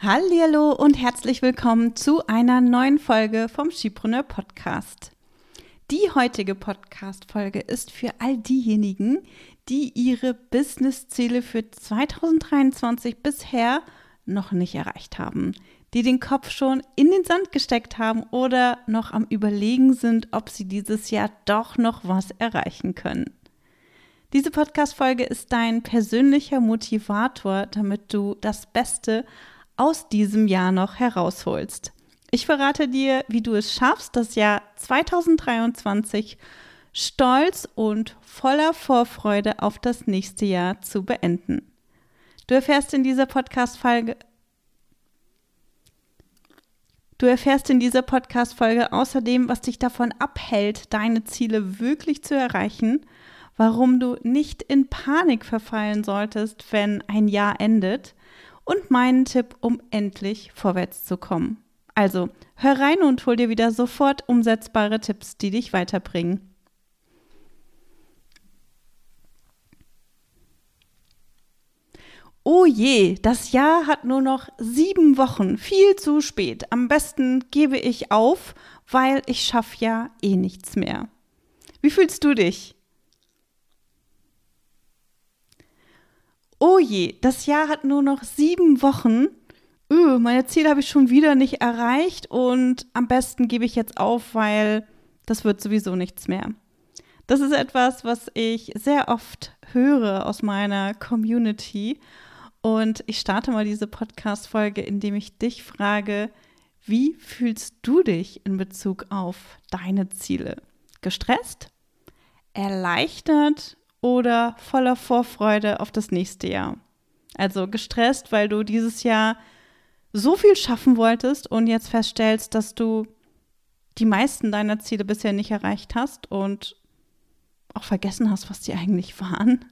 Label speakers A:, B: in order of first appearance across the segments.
A: Hallo und herzlich willkommen zu einer neuen Folge vom Skipreneur Podcast. Die heutige Podcast-Folge ist für all diejenigen, die ihre Business-Ziele für 2023 bisher noch nicht erreicht haben, die den Kopf schon in den Sand gesteckt haben oder noch am Überlegen sind, ob sie dieses Jahr doch noch was erreichen können. Diese Podcast-Folge ist dein persönlicher Motivator, damit du das Beste aus diesem Jahr noch herausholst. Ich verrate dir, wie du es schaffst, das Jahr 2023 stolz und voller Vorfreude auf das nächste Jahr zu beenden. Du erfährst in dieser Podcast-Folge Du erfährst in dieser Podcast-Folge außerdem, was dich davon abhält, deine Ziele wirklich zu erreichen, warum du nicht in Panik verfallen solltest, wenn ein Jahr endet und meinen Tipp, um endlich vorwärts zu kommen. Also, hör rein und hol dir wieder sofort umsetzbare Tipps, die dich weiterbringen. Oh je, das Jahr hat nur noch sieben Wochen, viel zu spät. Am besten gebe ich auf, weil ich schaffe ja eh nichts mehr. Wie fühlst du dich? Oh je, das Jahr hat nur noch sieben Wochen. Öh, meine Ziele habe ich schon wieder nicht erreicht und am besten gebe ich jetzt auf, weil das wird sowieso nichts mehr. Das ist etwas, was ich sehr oft höre aus meiner Community. Und ich starte mal diese Podcast-Folge, indem ich dich frage, wie fühlst du dich in Bezug auf deine Ziele? Gestresst? Erleichtert? Oder voller Vorfreude auf das nächste Jahr. Also gestresst, weil du dieses Jahr so viel schaffen wolltest und jetzt feststellst, dass du die meisten deiner Ziele bisher nicht erreicht hast und auch vergessen hast, was die eigentlich waren.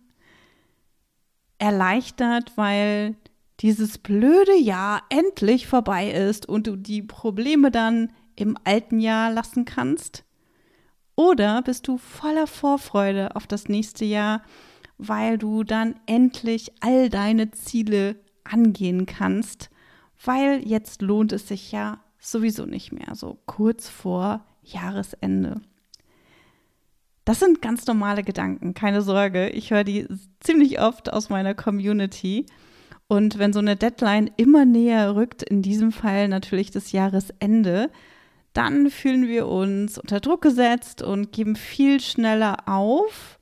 A: Erleichtert, weil dieses blöde Jahr endlich vorbei ist und du die Probleme dann im alten Jahr lassen kannst. Oder bist du voller Vorfreude auf das nächste Jahr, weil du dann endlich all deine Ziele angehen kannst, weil jetzt lohnt es sich ja sowieso nicht mehr, so kurz vor Jahresende. Das sind ganz normale Gedanken, keine Sorge. Ich höre die ziemlich oft aus meiner Community. Und wenn so eine Deadline immer näher rückt, in diesem Fall natürlich das Jahresende, dann fühlen wir uns unter Druck gesetzt und geben viel schneller auf,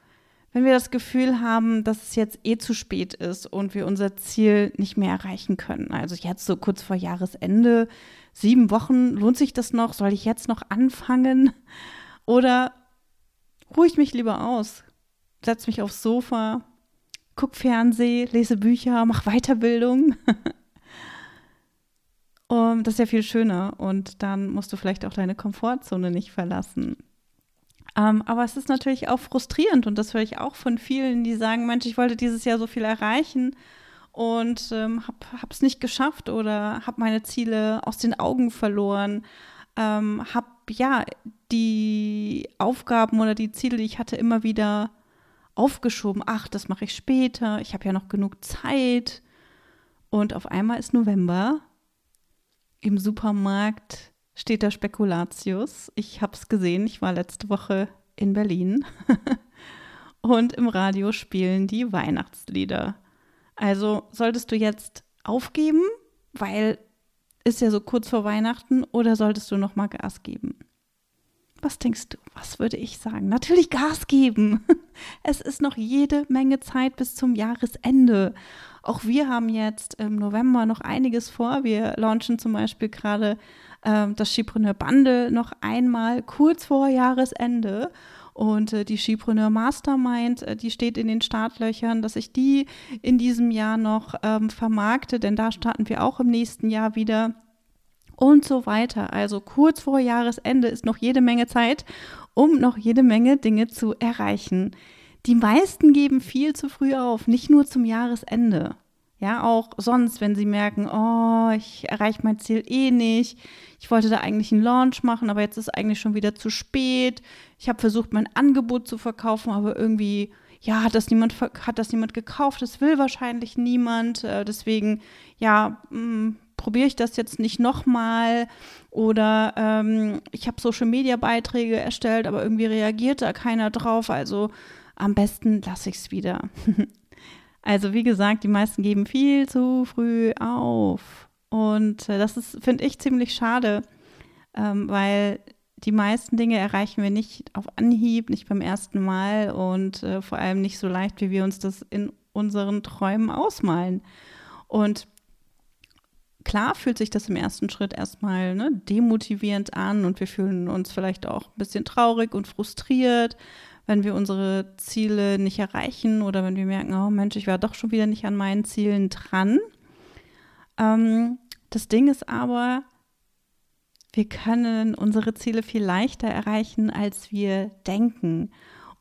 A: wenn wir das Gefühl haben, dass es jetzt eh zu spät ist und wir unser Ziel nicht mehr erreichen können. Also jetzt so kurz vor Jahresende, sieben Wochen, lohnt sich das noch? Soll ich jetzt noch anfangen? Oder ruhe ich mich lieber aus, setze mich aufs Sofa, guck Fernseh, lese Bücher, mach Weiterbildung. Um, das ist ja viel schöner und dann musst du vielleicht auch deine Komfortzone nicht verlassen. Um, ähm, aber es ist natürlich auch frustrierend und das höre ich auch von vielen, die sagen, Mensch, ich wollte dieses Jahr so viel erreichen und ähm, habe es nicht geschafft oder habe meine Ziele aus den Augen verloren, ähm, habe ja die Aufgaben oder die Ziele, die ich hatte, immer wieder aufgeschoben. Ach, das mache ich später, ich habe ja noch genug Zeit. Und auf einmal ist November im Supermarkt steht da Spekulatius. Ich habe es gesehen, ich war letzte Woche in Berlin. und im Radio spielen die Weihnachtslieder. Also solltest du jetzt aufgeben, weil ist ja so kurz vor Weihnachten, oder solltest du noch mal Gas geben? Was denkst du? Was würde ich sagen? Natürlich Gas geben. Es ist noch jede Menge Zeit bis zum Jahresende. Auch wir haben jetzt im November noch einiges vor. Wir launchen zum Beispiel gerade ähm, das Skipreneur Bundle noch einmal kurz vor Jahresende. Und äh, die Skipreneur Mastermind, äh, die steht in den Startlöchern, dass ich die in diesem Jahr noch ähm, vermarkte, denn da starten wir auch im nächsten Jahr wieder und so weiter. Also kurz vor Jahresende ist noch jede Menge Zeit, um noch jede Menge Dinge zu erreichen. Die meisten geben viel zu früh auf, nicht nur zum Jahresende. Ja, auch sonst, wenn sie merken, oh, ich erreiche mein Ziel eh nicht. Ich wollte da eigentlich einen Launch machen, aber jetzt ist eigentlich schon wieder zu spät. Ich habe versucht, mein Angebot zu verkaufen, aber irgendwie, ja, hat das niemand, hat das niemand gekauft. Das will wahrscheinlich niemand. Äh, deswegen, ja, mh, mm, probiere ich das jetzt nicht nochmal oder ähm, ich habe Social-Media-Beiträge erstellt, aber irgendwie reagiert da keiner drauf, also am besten lasse ich es wieder. also wie gesagt, die meisten geben viel zu früh auf und äh, das ist, finde ich, ziemlich schade, ähm, weil die meisten Dinge erreichen wir nicht auf Anhieb, nicht beim ersten Mal und äh, vor allem nicht so leicht, wie wir uns das in unseren Träumen ausmalen. Und klar fühlt sich das im ersten Schritt erstmal ne, demotivierend an und wir fühlen uns vielleicht auch ein bisschen traurig und frustriert, wenn wir unsere Ziele nicht erreichen oder wenn wir merken, oh Mensch, ich war doch schon wieder nicht an meinen Zielen dran. Ähm, das Ding ist aber, wir können unsere Ziele viel leichter erreichen, als wir denken.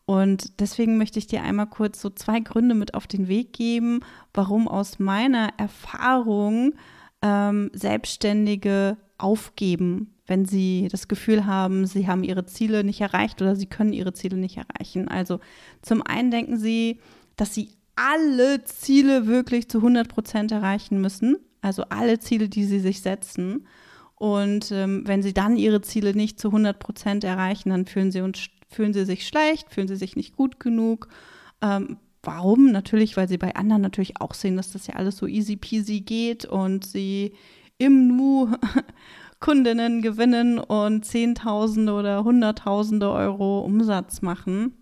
A: Und deswegen möchte ich dir einmal kurz so zwei Gründe mit auf den Weg geben, warum aus meiner Erfahrung ähm, Selbstständige aufgeben, wenn sie das Gefühl haben, sie haben ihre Ziele nicht erreicht oder sie können ihre Ziele nicht erreichen. Also zum einen denken sie, dass sie alle Ziele wirklich zu 100 Prozent erreichen müssen, also alle Ziele, die sie sich setzen. Und ähm, wenn sie dann ihre Ziele nicht zu 100 Prozent erreichen, dann fühlen sie, uns, fühlen sie sich schlecht, fühlen sie sich nicht gut genug. Ähm, warum? Natürlich, weil sie bei anderen natürlich auch sehen, dass das ja alles so easy peasy geht und sie im Nu Kundinnen gewinnen und Zehntausende oder Hunderttausende Euro Umsatz machen.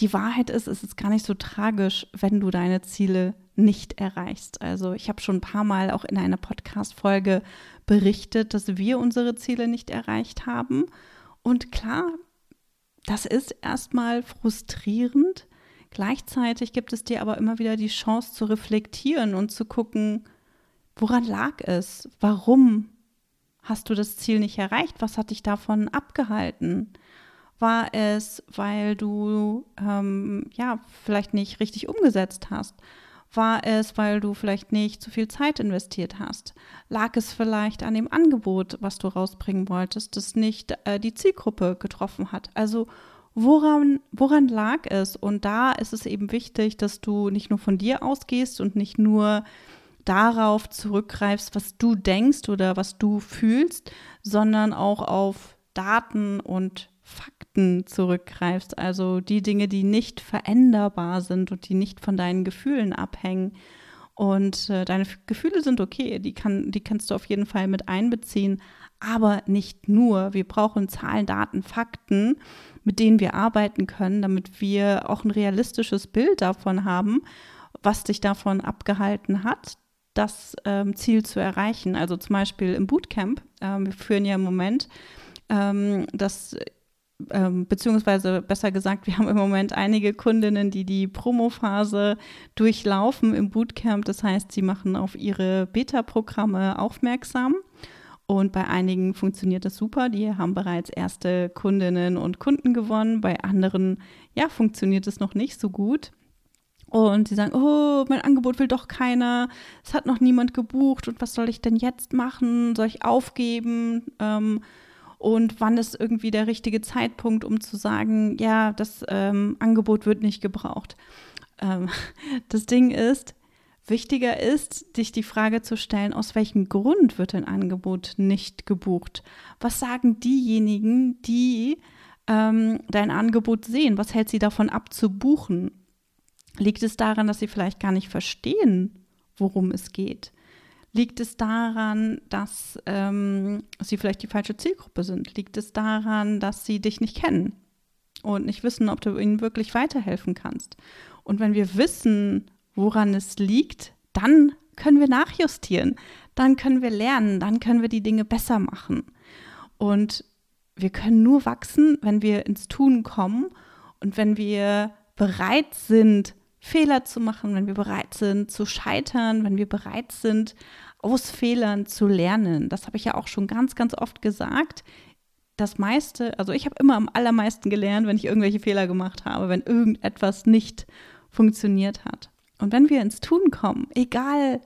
A: Die Wahrheit ist, es ist gar nicht so tragisch, wenn du deine Ziele nicht erreichst. Also ich habe schon ein paar Mal auch in einer Podcast-Folge berichtet, dass wir unsere Ziele nicht erreicht haben. Und klar, das ist erstmal frustrierend. Gleichzeitig gibt es dir aber immer wieder die Chance zu reflektieren und zu gucken, woran lag es? Warum hast du das Ziel nicht erreicht? Was hat dich davon abgehalten? War es, weil du ähm, ja vielleicht nicht richtig umgesetzt hast? War es, weil du vielleicht nicht zu viel Zeit investiert hast? Lag es vielleicht an dem Angebot, was du rausbringen wolltest, das nicht äh, die Zielgruppe getroffen hat? Also woran, woran lag es? Und da ist es eben wichtig, dass du nicht nur von dir ausgehst und nicht nur darauf zurückgreifst, was du denkst oder was du fühlst, sondern auch auf Daten und Fakten zurückgreifst, also die Dinge, die nicht veränderbar sind und die nicht von deinen Gefühlen abhängen. Und äh, deine Gefühle sind okay, die, kann, die kannst du auf jeden Fall mit einbeziehen, aber nicht nur. Wir brauchen Zahlen, Daten, Fakten, mit denen wir arbeiten können, damit wir auch ein realistisches Bild davon haben, was dich davon abgehalten hat, das ähm, Ziel zu erreichen. Also zum Beispiel im Bootcamp. Ähm, wir führen ja im Moment ähm, das ähm, beziehungsweise besser gesagt, wir haben im Moment einige Kundinnen, die die Promophase durchlaufen im Bootcamp. Das heißt, sie machen auf ihre Beta-Programme aufmerksam. Und bei einigen funktioniert das super. Die haben bereits erste Kundinnen und Kunden gewonnen. Bei anderen, ja, funktioniert es noch nicht so gut. Und sie sagen, oh, mein Angebot will doch keiner, es hat noch niemand gebucht und was soll ich denn jetzt machen? Soll ich aufgeben? Ähm, und wann ist irgendwie der richtige Zeitpunkt, um zu sagen, ja, das ähm, Angebot wird nicht gebraucht. Ähm, das Ding ist, wichtiger ist, dich die Frage zu stellen, aus welchem Grund wird ein Angebot nicht gebucht? Was sagen diejenigen, die ähm, dein Angebot sehen? Was hält sie davon ab zu buchen? Liegt es daran, dass sie vielleicht gar nicht verstehen, worum es geht? Liegt es daran, dass ähm, sie vielleicht die falsche Zielgruppe sind? Liegt es daran, dass sie dich nicht kennen und nicht wissen, ob du ihnen wirklich weiterhelfen kannst? Und wenn wir wissen, woran es liegt, dann können wir nachjustieren, dann können wir lernen, dann können wir die Dinge besser machen. Und wir können nur wachsen, wenn wir ins Tun kommen und wenn wir bereit sind, Fehler zu machen, wenn wir bereit sind zu scheitern, wenn wir bereit sind, aus Fehlern zu lernen. Das habe ich ja auch schon ganz, ganz oft gesagt. Das meiste, also ich habe immer am allermeisten gelernt, wenn ich irgendwelche Fehler gemacht habe, wenn irgendetwas nicht funktioniert hat. Und wenn wir ins Tun kommen, egal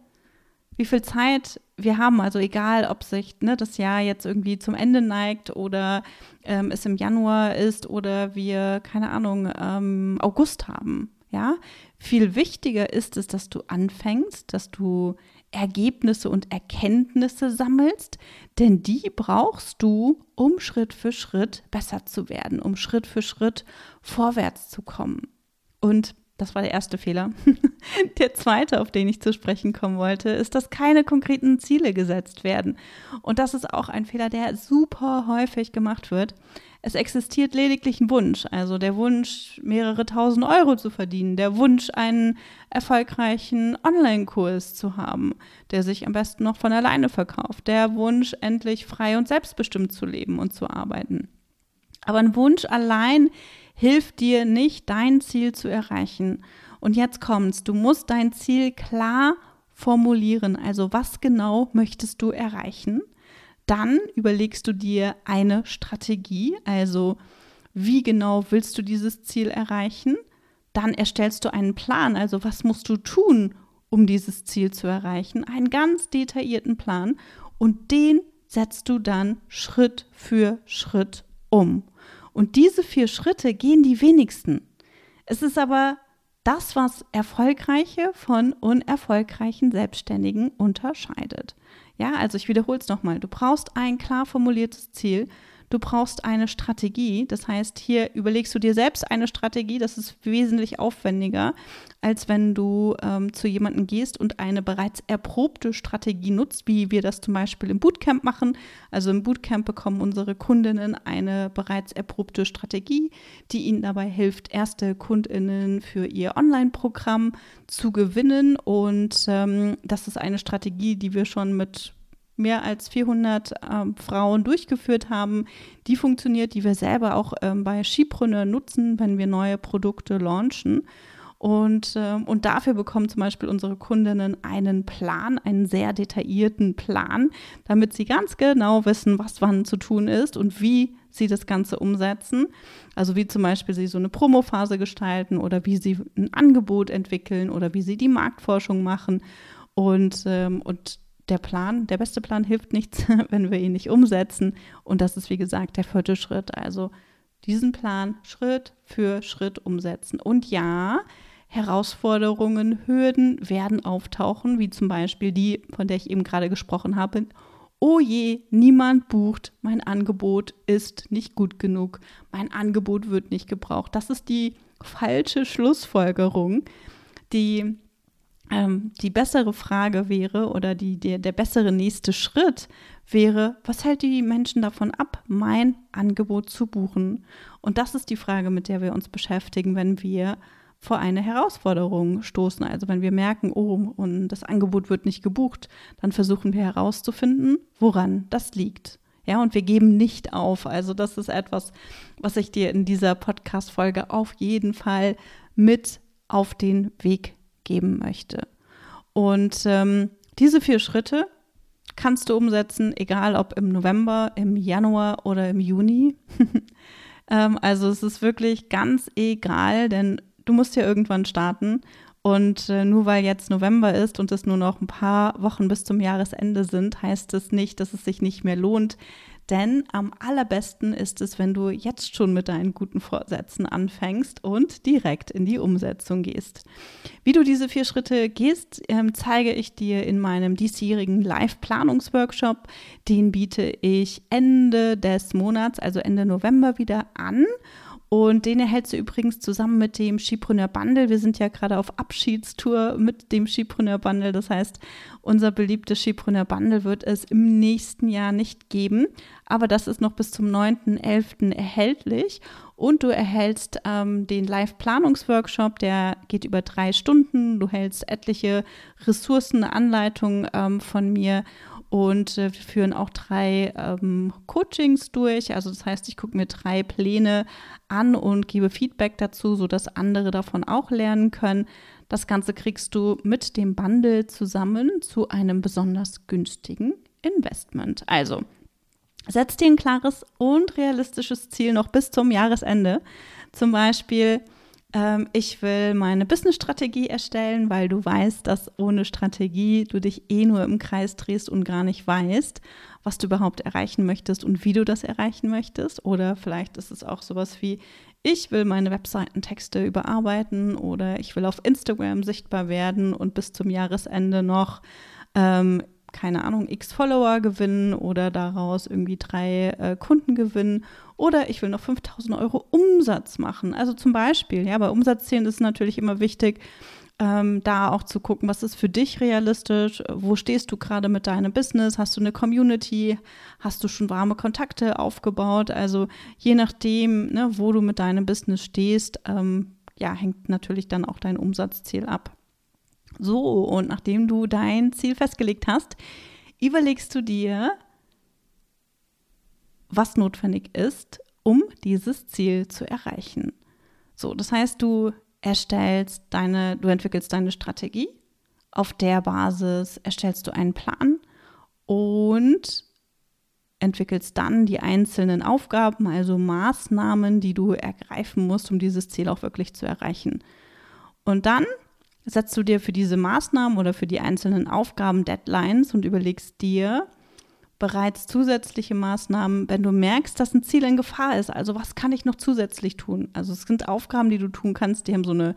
A: wie viel Zeit wir haben, also egal, ob sich ne, das Jahr jetzt irgendwie zum Ende neigt oder ähm, es im Januar ist oder wir, keine Ahnung, ähm, August haben, ja, viel wichtiger ist es, dass du anfängst, dass du Ergebnisse und Erkenntnisse sammelst, denn die brauchst du, um Schritt für Schritt besser zu werden, um Schritt für Schritt vorwärts zu kommen. Und das war der erste Fehler. der zweite, auf den ich zu sprechen kommen wollte, ist, dass keine konkreten Ziele gesetzt werden. Und das ist auch ein Fehler, der super häufig gemacht wird. Es existiert lediglich ein Wunsch, also der Wunsch, mehrere tausend Euro zu verdienen, der Wunsch, einen erfolgreichen Online-Kurs zu haben, der sich am besten noch von alleine verkauft, der Wunsch, endlich frei und selbstbestimmt zu leben und zu arbeiten. Aber ein Wunsch allein hilft dir nicht, dein Ziel zu erreichen. Und jetzt kommt's, du musst dein Ziel klar formulieren. Also was genau möchtest du erreichen? Dann überlegst du dir eine Strategie, also wie genau willst du dieses Ziel erreichen? Dann erstellst du einen Plan, also was musst du tun, um dieses Ziel zu erreichen? Einen ganz detaillierten Plan und den setzt du dann Schritt für Schritt um. Und diese vier Schritte gehen die wenigsten. Es ist aber das, was erfolgreiche von unerfolgreichen Selbstständigen unterscheidet. Ja, also ich wiederhole es nochmal. Du brauchst ein klar formuliertes Ziel. Du brauchst eine Strategie. Das heißt, hier überlegst du dir selbst eine Strategie. Das ist wesentlich aufwendiger, als wenn du ähm, zu jemandem gehst und eine bereits erprobte Strategie nutzt, wie wir das zum Beispiel im Bootcamp machen. Also im Bootcamp bekommen unsere Kundinnen eine bereits erprobte Strategie, die ihnen dabei hilft, erste Kundinnen für ihr Online-Programm zu gewinnen. Und ähm, das ist eine Strategie, die wir schon mit mehr als 400 ähm, Frauen durchgeführt haben. Die funktioniert, die wir selber auch ähm, bei Skipreneur nutzen, wenn wir neue Produkte launchen. Und, äh, und dafür bekommen zum Beispiel unsere Kundinnen einen Plan, einen sehr detaillierten Plan, damit sie ganz genau wissen, was wann zu tun ist und wie sie das Ganze umsetzen. Also wie zum Beispiel sie so eine Promophase gestalten oder wie sie ein Angebot entwickeln oder wie sie die Marktforschung machen. Und, ähm, und der Plan, der beste Plan hilft nichts, wenn wir ihn nicht umsetzen. Und das ist, wie gesagt, der vierte Schritt. Also diesen Plan Schritt für Schritt umsetzen. Und ja, Herausforderungen, Hürden werden auftauchen, wie zum Beispiel die, von der ich eben gerade gesprochen habe. Oh je, niemand bucht, mein Angebot ist nicht gut genug, mein Angebot wird nicht gebraucht. Das ist die falsche Schlussfolgerung. Die, ähm, die bessere Frage wäre oder die, der, der bessere nächste Schritt wäre, was hält die Menschen davon ab, mein Angebot zu buchen? Und das ist die Frage, mit der wir uns beschäftigen, wenn wir vor eine Herausforderung stoßen. Also wenn wir merken, oh, und das Angebot wird nicht gebucht, dann versuchen wir herauszufinden, woran das liegt. Ja, und wir geben nicht auf. Also das ist etwas, was ich dir in dieser Podcast-Folge auf jeden Fall mit auf den Weg geben möchte. Und ähm, diese vier Schritte kannst du umsetzen, egal ob im November, im Januar oder im Juni. ähm, also es ist wirklich ganz egal, denn du musst ja irgendwann starten. Und äh, nur weil jetzt November ist und es nur noch ein paar Wochen bis zum Jahresende sind, heißt es nicht, dass es sich nicht mehr lohnt. Denn am allerbesten ist es, wenn du jetzt schon mit deinen guten Vorsätzen anfängst und direkt in die Umsetzung gehst. Wie du diese vier Schritte gehst, ähm, zeige ich dir in meinem diesjährigen Live-Planungsworkshop. Den biete ich Ende des Monats, also Ende November wieder an. Und den erhältst du übrigens zusammen mit dem Skipreneur Bundle. Wir sind ja gerade auf Abschiedstour mit dem Skipreneur Bundle. Das heißt, unser beliebtes Skipreneur Bundle wird es im nächsten Jahr nicht geben. Aber das ist noch bis zum 9.11. erhältlich. Und du erhältst ähm, den Live-Planungsworkshop, der geht über drei Stunden. Du hältst etliche Ressourcen, Anleitungen ähm, von mir und äh, wir führen auch drei ähm, Coachings durch. Also das heißt, ich gucke mir drei Pläne an und gebe Feedback dazu, sodass andere davon auch lernen können. Das Ganze kriegst du mit dem Bundle zusammen zu einem besonders günstigen Investment. Also setz dir ein klares und realistisches Ziel noch bis zum Jahresende. Zum Beispiel ich will meine Business-Strategie erstellen, weil du weißt, dass ohne Strategie du dich eh nur im Kreis drehst und gar nicht weißt, was du überhaupt erreichen möchtest und wie du das erreichen möchtest. Oder vielleicht ist es auch sowas wie, ich will meine Webseitentexte überarbeiten oder ich will auf Instagram sichtbar werden und bis zum Jahresende noch ähm, keine Ahnung, x Follower gewinnen oder daraus irgendwie drei äh, Kunden gewinnen. Oder ich will noch 5000 Euro Umsatz machen. Also zum Beispiel, ja, bei Umsatzzielen ist es natürlich immer wichtig, ähm, da auch zu gucken, was ist für dich realistisch, wo stehst du gerade mit deinem Business, hast du eine Community, hast du schon warme Kontakte aufgebaut, also je nachdem, ne, wo du mit deinem Business stehst, ähm, ja, hängt natürlich dann auch dein Umsatzziel ab. So, und nachdem du dein Ziel festgelegt hast, überlegst du dir, was notwendig ist, um dieses Ziel zu erreichen. So, das heißt, du erstellst deine, du entwickelst deine Strategie. Auf der Basis erstellst du einen Plan und entwickelst dann die einzelnen Aufgaben, also Maßnahmen, die du ergreifen musst, um dieses Ziel auch wirklich zu erreichen. Und dann setzt du dir für diese Maßnahmen oder für die einzelnen Aufgaben Deadlines und überlegst dir, bereits zusätzliche Maßnahmen, wenn du merkst, dass ein Ziel in Gefahr ist. Also was kann ich noch zusätzlich tun? Also es sind Aufgaben, die du tun kannst, die haben so eine,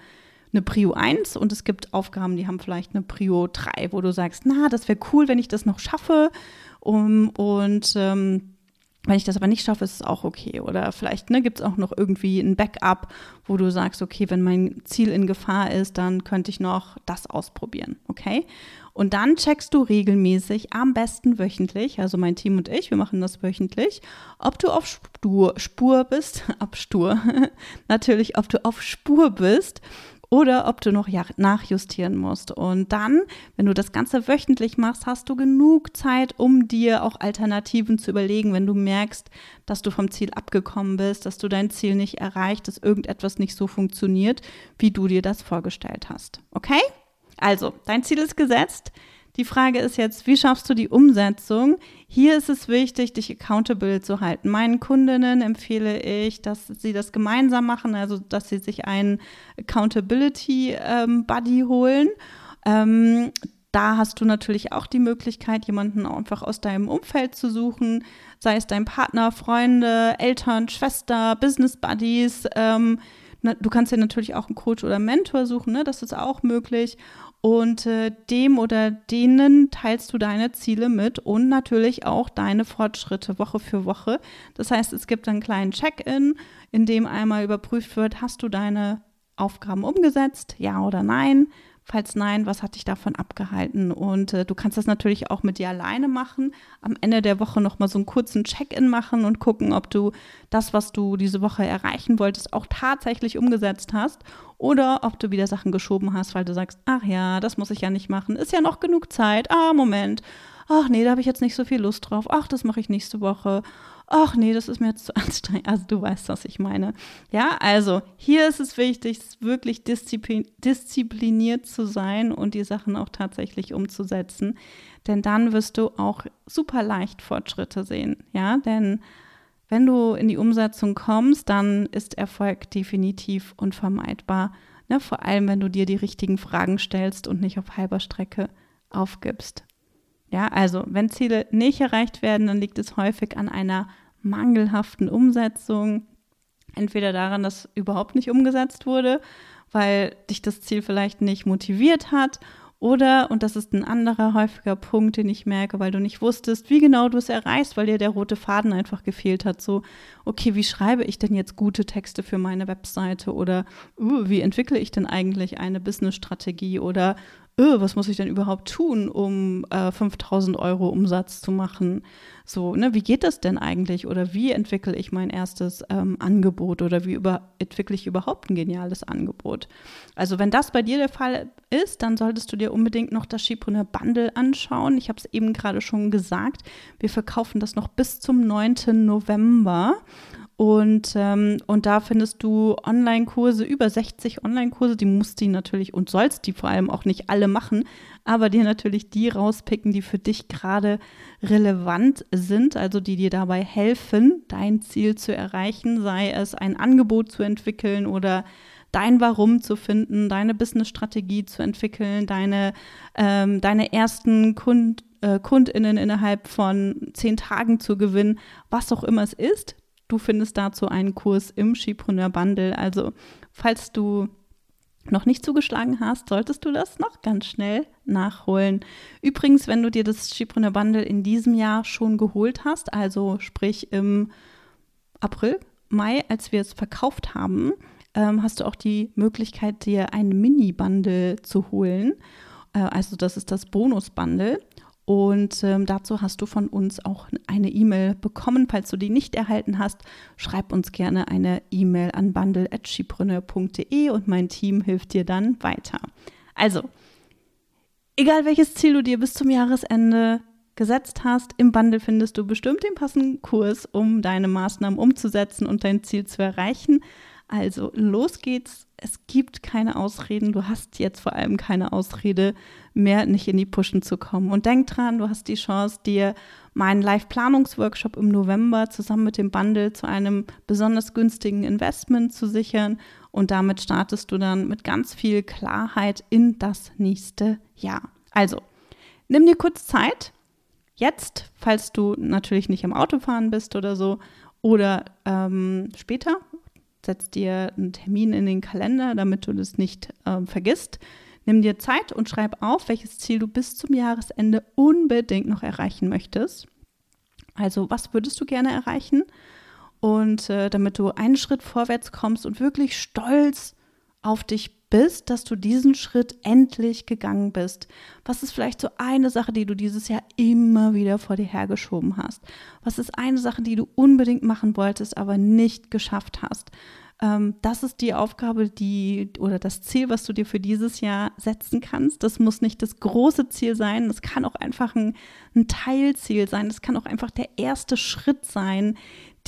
A: eine Prio 1 und es gibt Aufgaben, die haben vielleicht eine Prio 3, wo du sagst, na, das wäre cool, wenn ich das noch schaffe. Um, und ähm, wenn ich das aber nicht schaffe, ist es auch okay. Oder vielleicht ne, gibt es auch noch irgendwie ein Backup, wo du sagst, okay, wenn mein Ziel in Gefahr ist, dann könnte ich noch das ausprobieren. Okay? Und dann checkst du regelmäßig, am besten wöchentlich, also mein Team und ich, wir machen das wöchentlich, ob du auf Spur, Spur bist, Abstur, natürlich, ob du auf Spur bist oder ob du noch nachjustieren musst. Und dann, wenn du das Ganze wöchentlich machst, hast du genug Zeit, um dir auch Alternativen zu überlegen, wenn du merkst, dass du vom Ziel abgekommen bist, dass du dein Ziel nicht erreicht, dass irgendetwas nicht so funktioniert, wie du dir das vorgestellt hast. Okay? Also, dein Ziel ist gesetzt. Die Frage ist jetzt, wie schaffst du die Umsetzung? Hier ist es wichtig, dich accountable zu halten. Meinen Kundinnen empfehle ich, dass sie das gemeinsam machen, also dass sie sich einen Accountability ähm, Buddy holen. Ähm, da hast du natürlich auch die Möglichkeit, jemanden einfach aus deinem Umfeld zu suchen, sei es dein Partner, Freunde, Eltern, Schwester, Business Buddies. Ähm, du kannst dir natürlich auch einen Coach oder Mentor suchen, ne? das ist auch möglich. Und äh, dem oder denen teilst du deine Ziele mit und natürlich auch deine Fortschritte Woche für Woche. Das heißt, es gibt einen kleinen Check-in, in dem einmal überprüft wird, hast du deine Aufgaben umgesetzt, ja oder nein? Falls nein, was hat dich davon abgehalten? Und äh, du kannst das natürlich auch mit dir alleine machen. Am Ende der Woche nochmal so einen kurzen Check-in machen und gucken, ob du das, was du diese Woche erreichen wolltest, auch tatsächlich umgesetzt hast. Oder ob du wieder Sachen geschoben hast, weil du sagst, ach ja, das muss ich ja nicht machen. Ist ja noch genug Zeit. Ah, Moment. Ach nee, da habe ich jetzt nicht so viel Lust drauf. Ach, das mache ich nächste Woche ach nee, das ist mir jetzt zu anstrengend. Also du weißt, was ich meine. Ja, also hier ist es wichtig, wirklich disziplin diszipliniert zu sein und die Sachen auch tatsächlich umzusetzen. Denn dann wirst du auch super leicht Fortschritte sehen. Ja, denn wenn du in die Umsetzung kommst, dann ist Erfolg definitiv unvermeidbar. Ne? Vor allem, wenn du dir die richtigen Fragen stellst und nicht auf halber Strecke aufgibst. Ja, also wenn Ziele nicht erreicht werden, dann liegt es häufig an einer mangelhaften Umsetzung. Entweder daran, dass überhaupt nicht umgesetzt wurde, weil dich das Ziel vielleicht nicht motiviert hat oder, und das ist ein anderer häufiger Punkt, den ich merke, weil du nicht wusstest, wie genau du es erreichst, weil dir der rote Faden einfach gefehlt hat. So, okay, wie schreibe ich denn jetzt gute Texte für meine Webseite? Oder uh, wie entwickle ich denn eigentlich eine Business-Strategie? Oder öh, was muss ich denn überhaupt tun, um äh, 5000 Euro Umsatz zu machen? So, ne, wie geht das denn eigentlich? Oder wie entwickle ich mein erstes ähm, Angebot? Oder wie über, entwickle ich überhaupt ein geniales Angebot? Also, wenn das bei dir der Fall ist, dann solltest du dir unbedingt noch das Schipreneur Bundle anschauen. Ich habe es eben gerade schon gesagt. Wir verkaufen das noch bis zum 9. November. Und, ähm, und da findest du Online-Kurse, über 60 Online-Kurse, die musst du natürlich und sollst die vor allem auch nicht alle machen, aber dir natürlich die rauspicken, die für dich gerade relevant sind, also die dir dabei helfen, dein Ziel zu erreichen, sei es ein Angebot zu entwickeln oder dein Warum zu finden, deine Business-Strategie zu entwickeln, deine, ähm, deine ersten Kund, äh, KundInnen innerhalb von zehn Tagen zu gewinnen, was auch immer es ist. Du findest dazu einen Kurs im Skipreneur Bundle. Also, falls du noch nicht zugeschlagen hast, solltest du das noch ganz schnell nachholen. Übrigens, wenn du dir das Skipreneur Bundle in diesem Jahr schon geholt hast, also sprich im April, Mai, als wir es verkauft haben, ähm, hast du auch die Möglichkeit, dir ein Mini-Bundle zu holen. Äh, also das ist das Bonus-Bundle. Und ähm, dazu hast du von uns auch eine E-Mail bekommen. Falls du die nicht erhalten hast, schreib uns gerne eine E-Mail an bundle.schiebrunne.de und mein Team hilft dir dann weiter. Also, egal welches Ziel du dir bis zum Jahresende gesetzt hast, im Bundle findest du bestimmt den passenden Kurs, um deine Maßnahmen umzusetzen und dein Ziel zu erreichen. Also los geht's. Es gibt keine Ausreden. Du hast jetzt vor allem keine Ausrede mehr, nicht in die Pushen zu kommen. Und denk dran, du hast die Chance, dir meinen Live-Planungsworkshop im November zusammen mit dem Bundle zu einem besonders günstigen Investment zu sichern. Und damit startest du dann mit ganz viel Klarheit in das nächste Jahr. Also, nimm dir kurz Zeit. Jetzt, falls du natürlich nicht im Autofahren bist oder so, oder ähm, später, setz dir einen Termin in den Kalender, damit du das nicht äh, vergisst. Nimm dir Zeit und schreib auf, welches Ziel du bis zum Jahresende unbedingt noch erreichen möchtest. Also, was würdest du gerne erreichen? Und äh, damit du einen Schritt vorwärts kommst und wirklich stolz auf dich bist, dass du diesen Schritt endlich gegangen bist. Was ist vielleicht so eine Sache, die du dieses Jahr immer wieder vor dir hergeschoben hast? Was ist eine Sache, die du unbedingt machen wolltest, aber nicht geschafft hast? Ähm, das ist die Aufgabe, die oder das Ziel, was du dir für dieses Jahr setzen kannst. Das muss nicht das große Ziel sein. Das kann auch einfach ein, ein Teilziel sein. Das kann auch einfach der erste Schritt sein,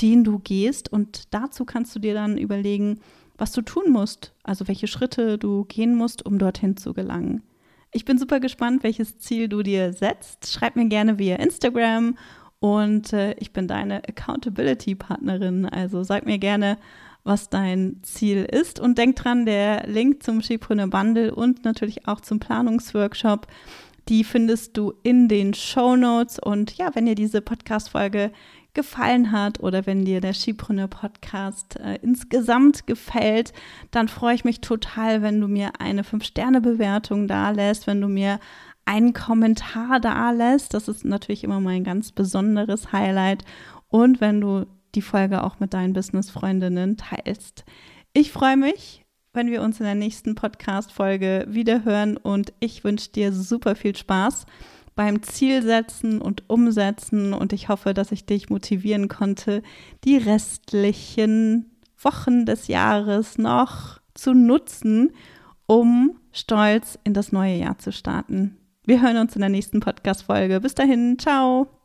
A: den du gehst. Und dazu kannst du dir dann überlegen, was du tun musst, also welche Schritte du gehen musst, um dorthin zu gelangen. Ich bin super gespannt, welches Ziel du dir setzt. Schreib mir gerne via Instagram und äh, ich bin deine Accountability-Partnerin. Also sag mir gerne, was dein Ziel ist. Und denk dran, der Link zum Skipreneur Bundle und natürlich auch zum Planungsworkshop, die findest du in den Show Notes. Und ja, wenn dir diese Podcast-Folge gefallen hat oder wenn dir der Skipreneur Podcast äh, insgesamt gefällt, dann freue ich mich total, wenn du mir eine 5-Sterne-Bewertung da lässt, wenn du mir einen Kommentar da lässt. Das ist natürlich immer mein ganz besonderes Highlight. Und wenn du die Folge auch mit deinen Business-Freundinnen teilst. Ich freue mich, wenn wir uns in der nächsten Podcast-Folge wiederhören und ich wünsche dir super viel Spaß beim Zielsetzen und Umsetzen und ich hoffe, dass ich dich motivieren konnte, die restlichen Wochen des Jahres noch zu nutzen, um stolz in das neue Jahr zu starten. Wir hören uns in der nächsten Podcast-Folge. Bis dahin, ciao!